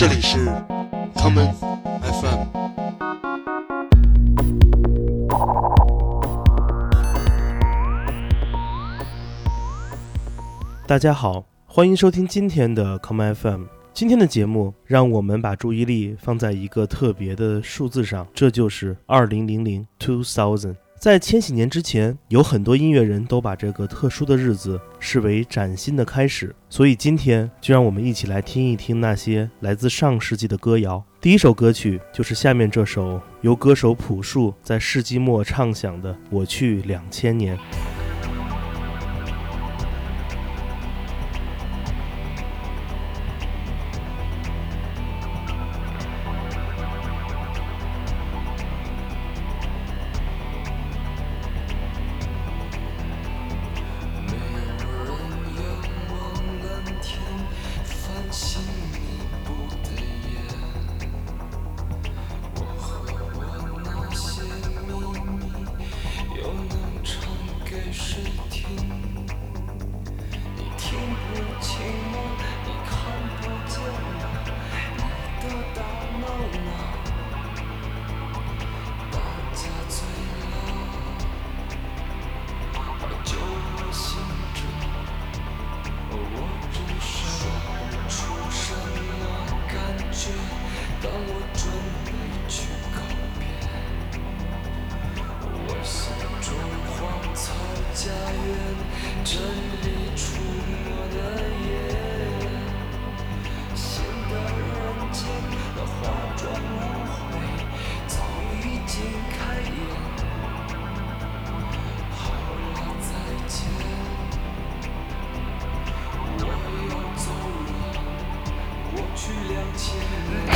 这里是 common FM。大家好，欢迎收听今天的 common FM。今天的节目，让我们把注意力放在一个特别的数字上，这就是二零零零 two thousand。在千禧年之前，有很多音乐人都把这个特殊的日子视为崭新的开始。所以今天就让我们一起来听一听那些来自上世纪的歌谣。第一首歌曲就是下面这首由歌手朴树在世纪末唱响的《我去两千年》。七七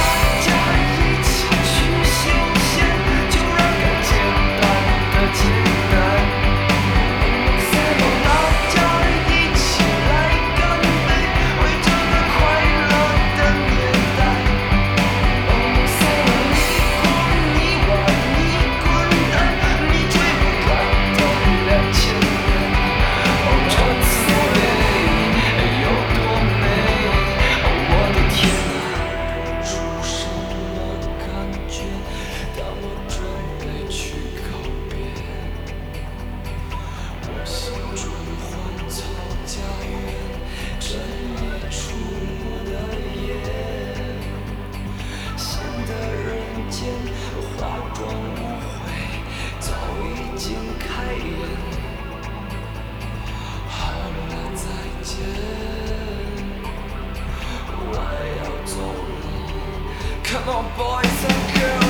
Come on, boys and girls.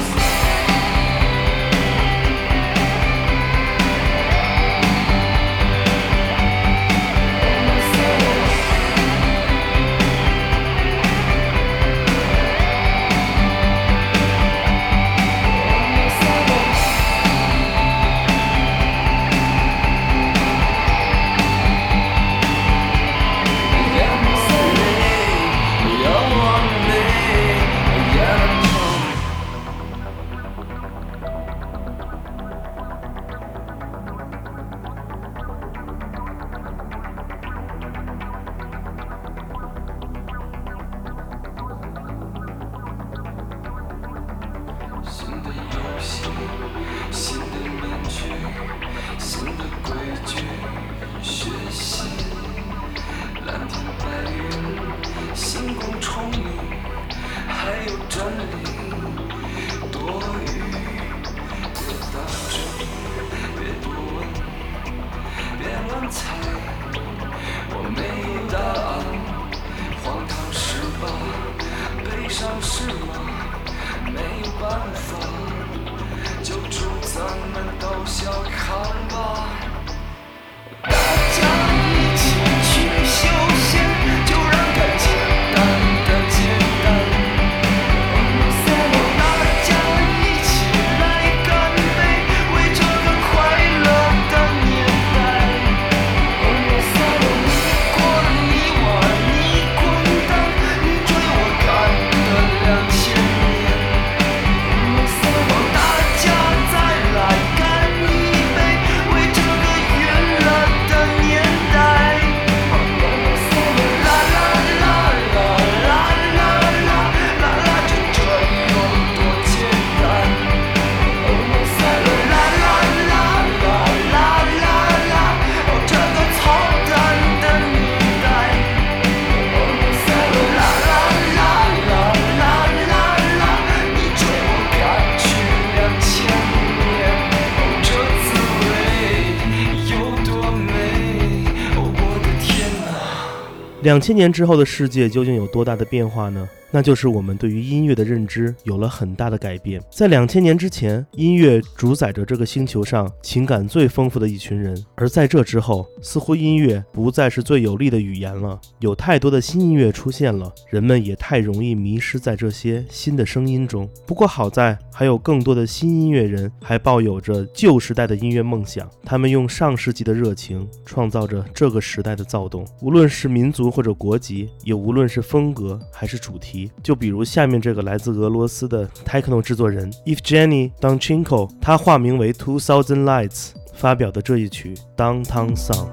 Sunday. 两千年之后的世界究竟有多大的变化呢？那就是我们对于音乐的认知有了很大的改变。在两千年之前，音乐主宰着这个星球上情感最丰富的一群人；而在这之后，似乎音乐不再是最有力的语言了。有太多的新音乐出现了，人们也太容易迷失在这些新的声音中。不过好在还有更多的新音乐人还抱有着旧时代的音乐梦想，他们用上世纪的热情创造着这个时代的躁动。无论是民族或者国籍，也无论是风格还是主题。就比如下面这个来自俄罗斯的 techno 制作人 If Jenny Donchinko，他化名为 Two Thousand Lights 发表的这一曲 Downtown Song。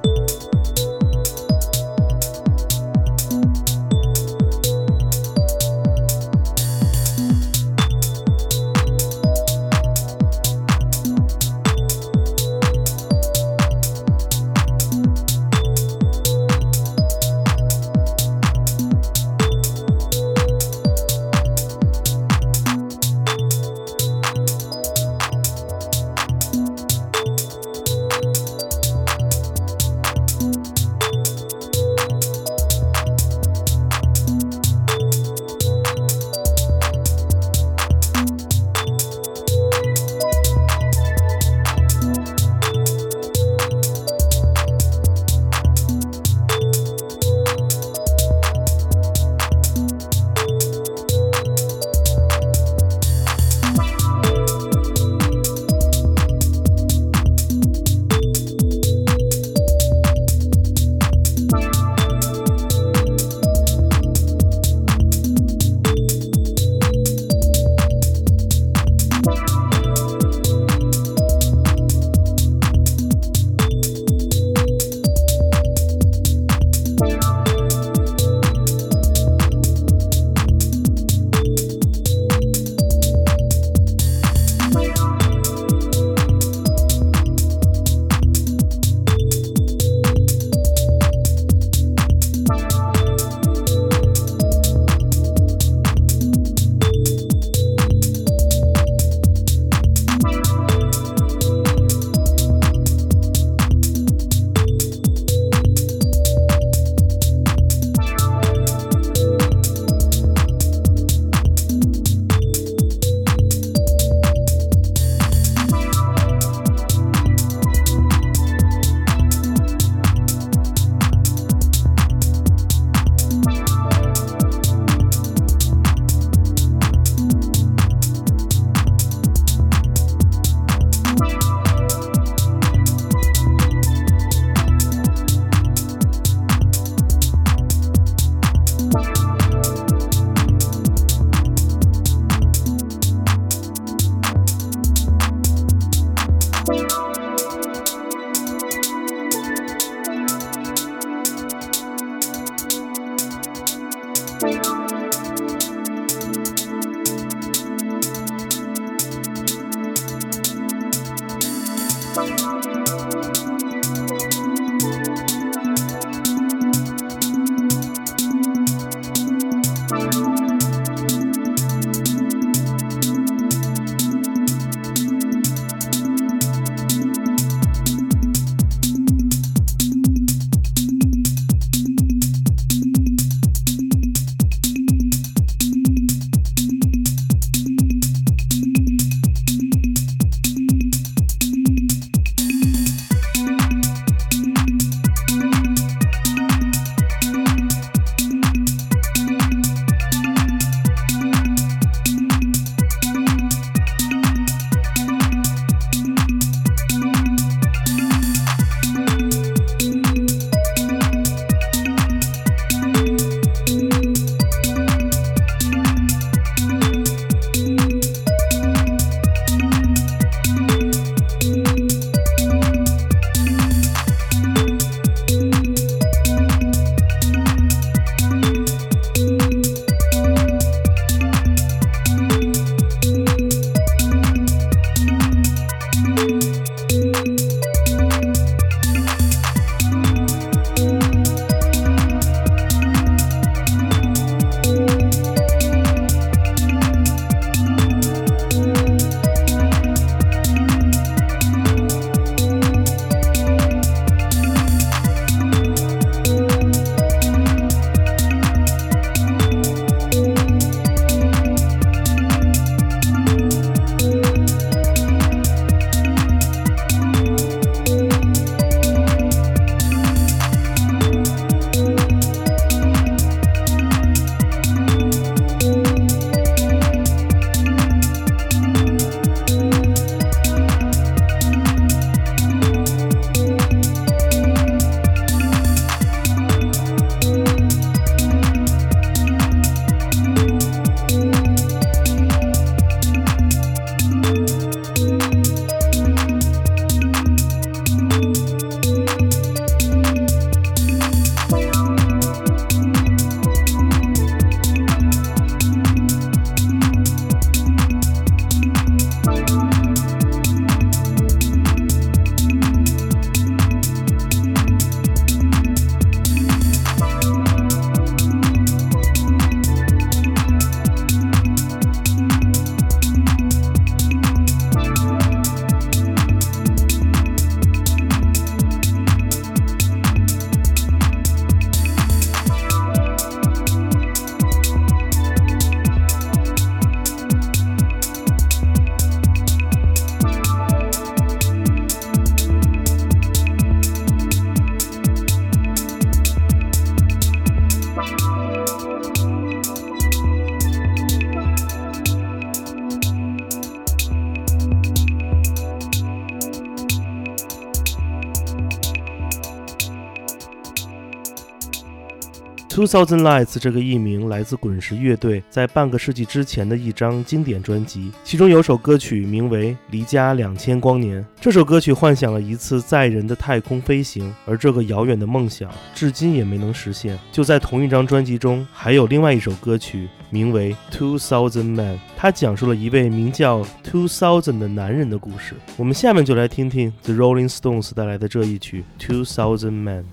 Two Thousand Lights 这个艺名来自滚石乐队在半个世纪之前的一张经典专辑，其中有首歌曲名为《离家两千光年》。这首歌曲幻想了一次载人的太空飞行，而这个遥远的梦想至今也没能实现。就在同一张专辑中，还有另外一首歌曲。名为《Two Thousand Men》，它讲述了一位名叫 Two Thousand 的男人的故事。我们下面就来听听 The Rolling Stones 带来的这一曲《Two Thousand Men》。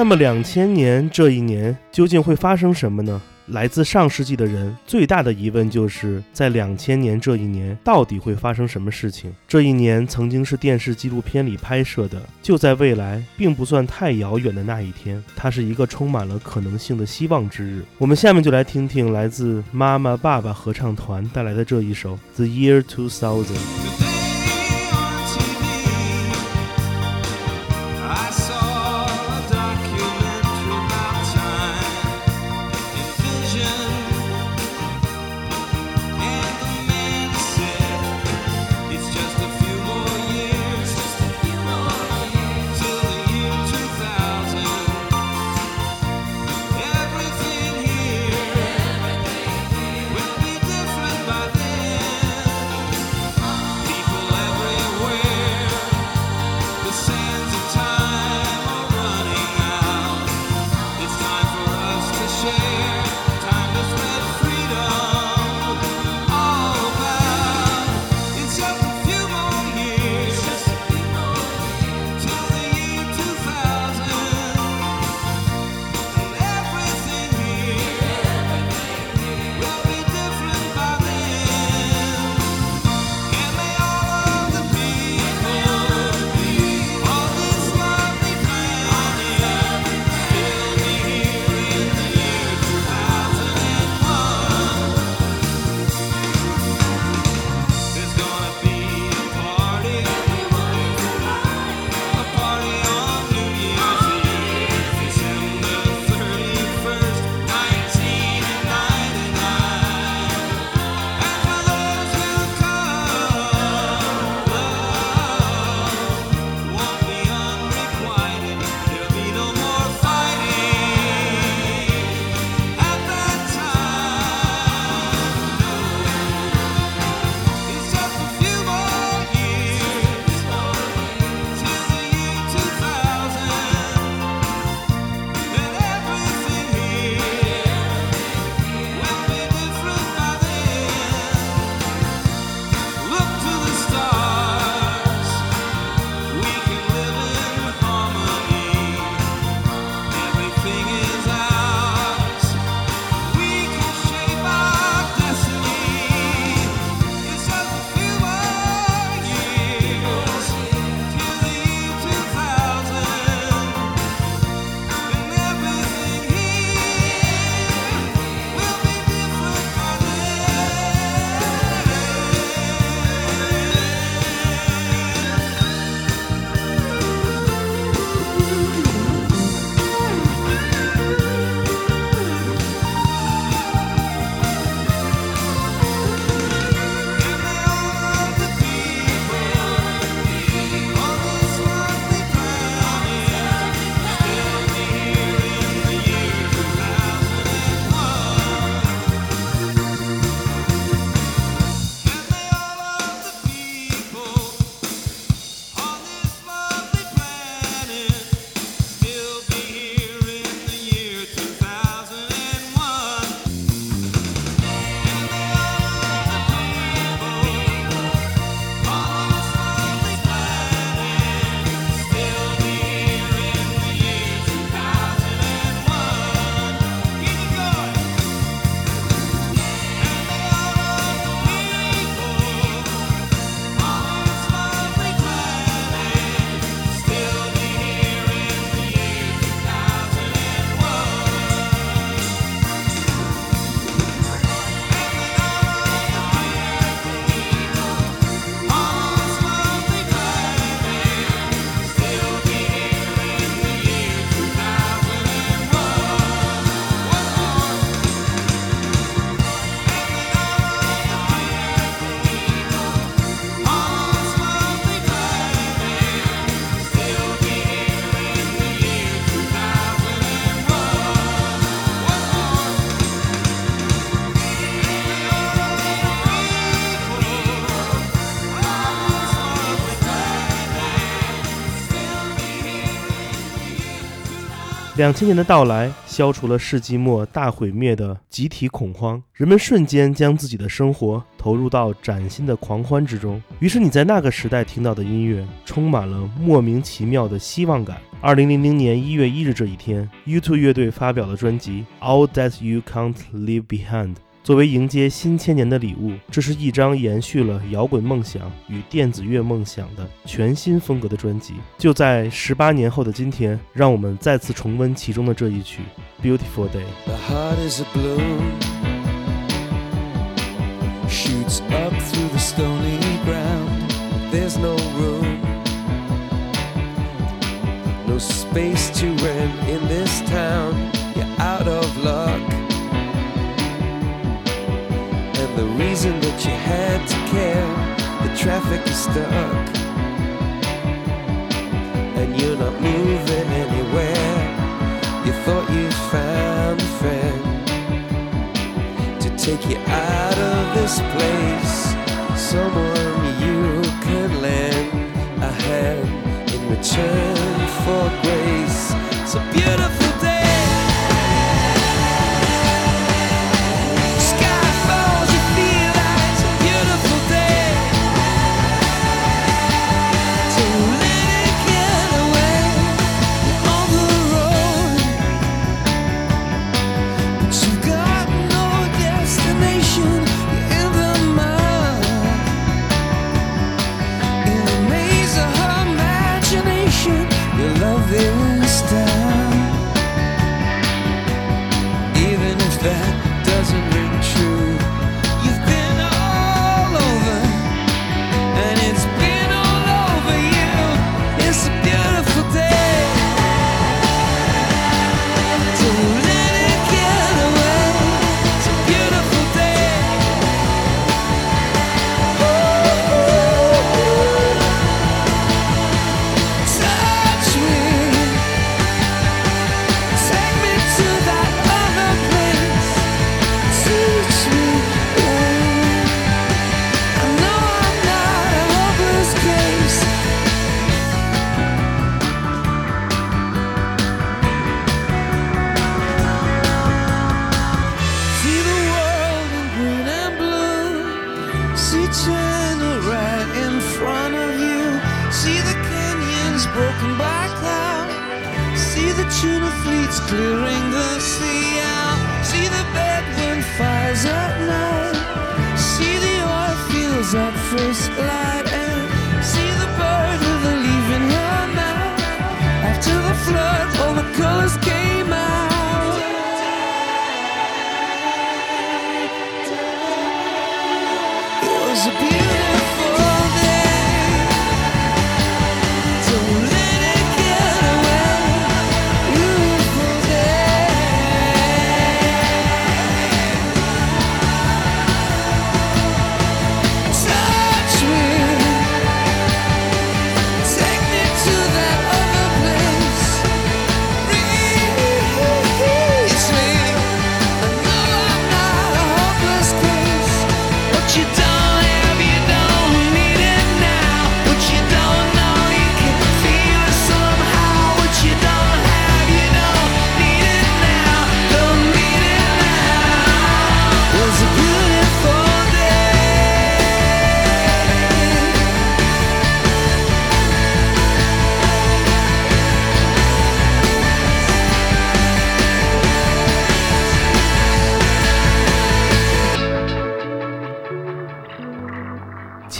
那么两千年这一年究竟会发生什么呢？来自上世纪的人最大的疑问就是在两千年这一年到底会发生什么事情？这一年曾经是电视纪录片里拍摄的，就在未来并不算太遥远的那一天，它是一个充满了可能性的希望之日。我们下面就来听听来自妈妈爸爸合唱团带来的这一首《The Year 2000》。两千年的到来，消除了世纪末大毁灭的集体恐慌，人们瞬间将自己的生活投入到崭新的狂欢之中。于是你在那个时代听到的音乐，充满了莫名其妙的希望感。二零零零年一月一日这一天，U2 乐队发表了专辑《All That You Can't Leave Behind》。作为迎接新千年的礼物，这是一张延续了摇滚梦想与电子乐梦想的全新风格的专辑。就在十八年后的今天，让我们再次重温其中的这一曲《Beautiful Day》。The heart is a bloom, shoots up through the stony ground. There's no room, no space to rent in this town. You're out of luck. And the reason that you had to care, the traffic is stuck. And you're not moving anywhere. You thought you found a friend to take you out of this place. Someone you can lend a hand in return for grace. It's a beautiful day.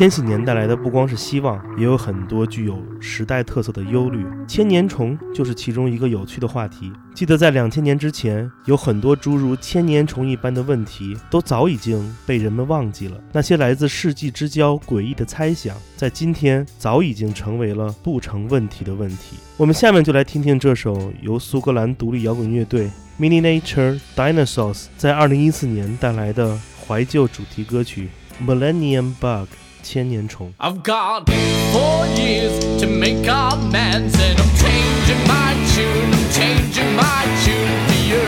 千禧年》带来的不光是希望，也有很多具有时代特色的忧虑。千年虫就是其中一个有趣的话题。记得在两千年之前，有很多诸如千年虫一般的问题，都早已经被人们忘记了。那些来自世纪之交诡异的猜想，在今天早已经成为了不成问题的问题。我们下面就来听听这首由苏格兰独立摇滚乐队 Mini Nature Dinosaurs 在2014年带来的怀旧主题歌曲《Millennium Bug》千年虫。 I've got four years to make amends, and I'm changing my tune, I'm changing my tune for you.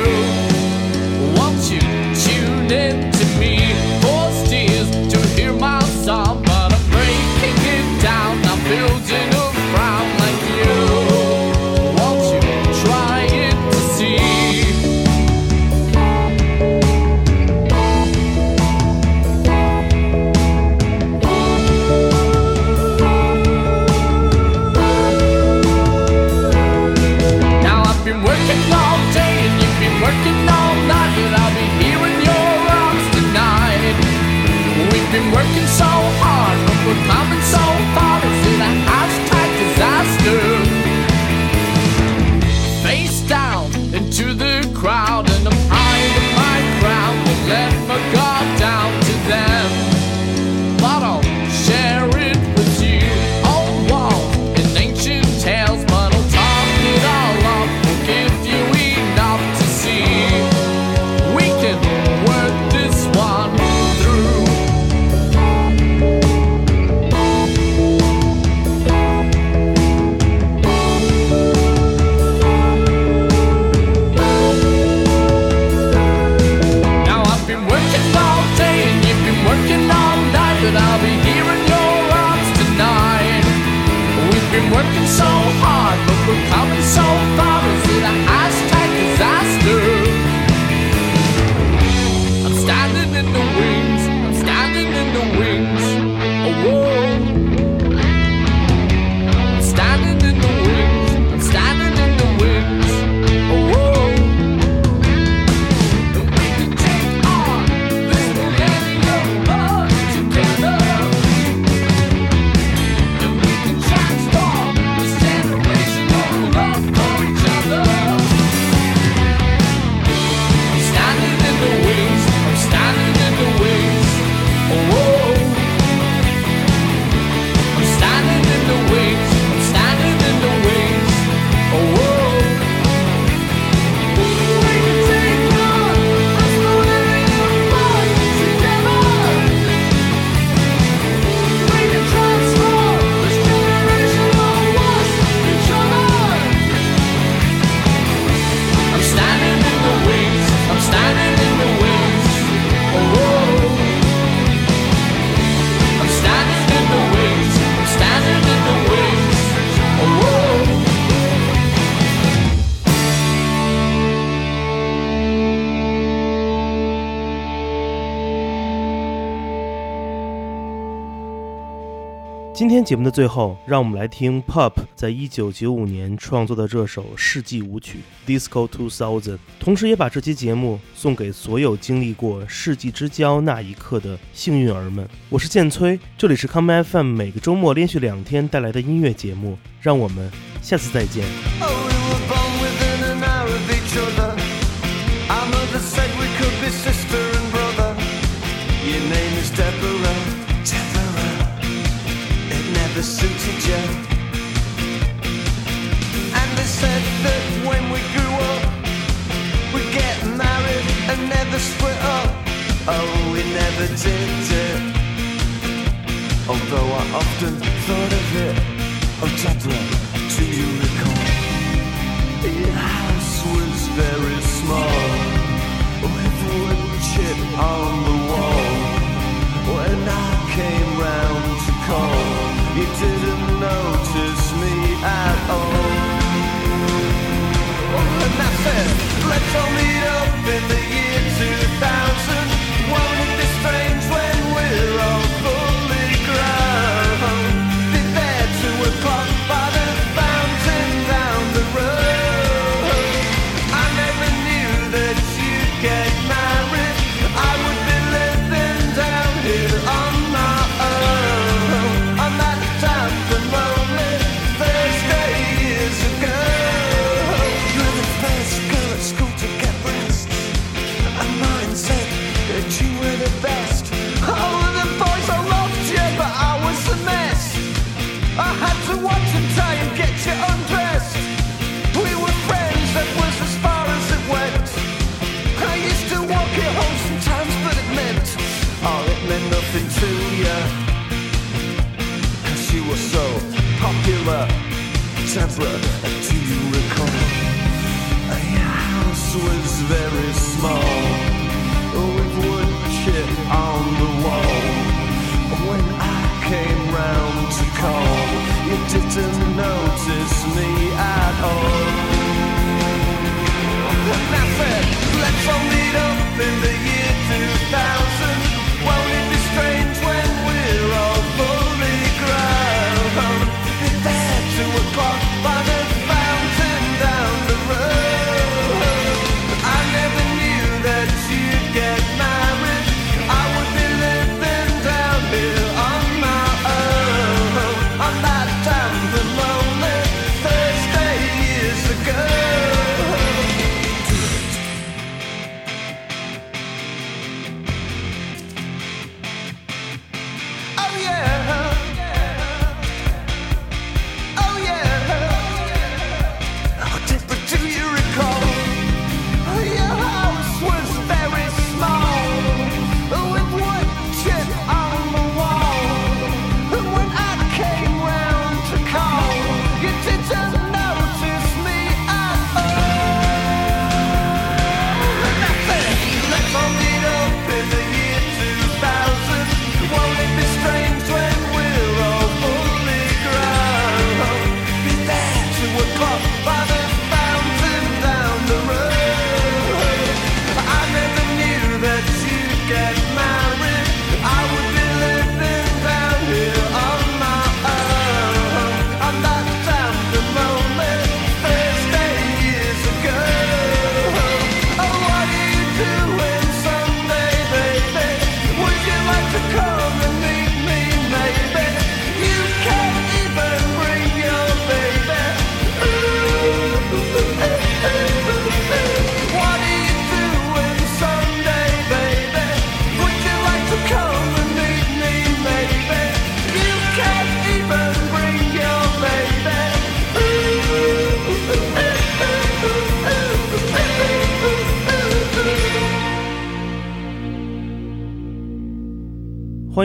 Won't you tune in 今天节目的最后，让我们来听 Pop 在一九九五年创作的这首世纪舞曲《Disco Two Thousand》，同时也把这期节目送给所有经历过世纪之交那一刻的幸运儿们。我是建崔，这里是康麦 FM，每个周末连续两天带来的音乐节目，让我们下次再见。the suited jet. And they said that when we grew up, we'd get married and never split up. Oh, we never did it. Although I often thought of it. Oh, Deborah, do you recall? Your house was very small, with wood chip on the wall. When I came round to call. You didn't notice me at all. And that's it. Let's all meet up in the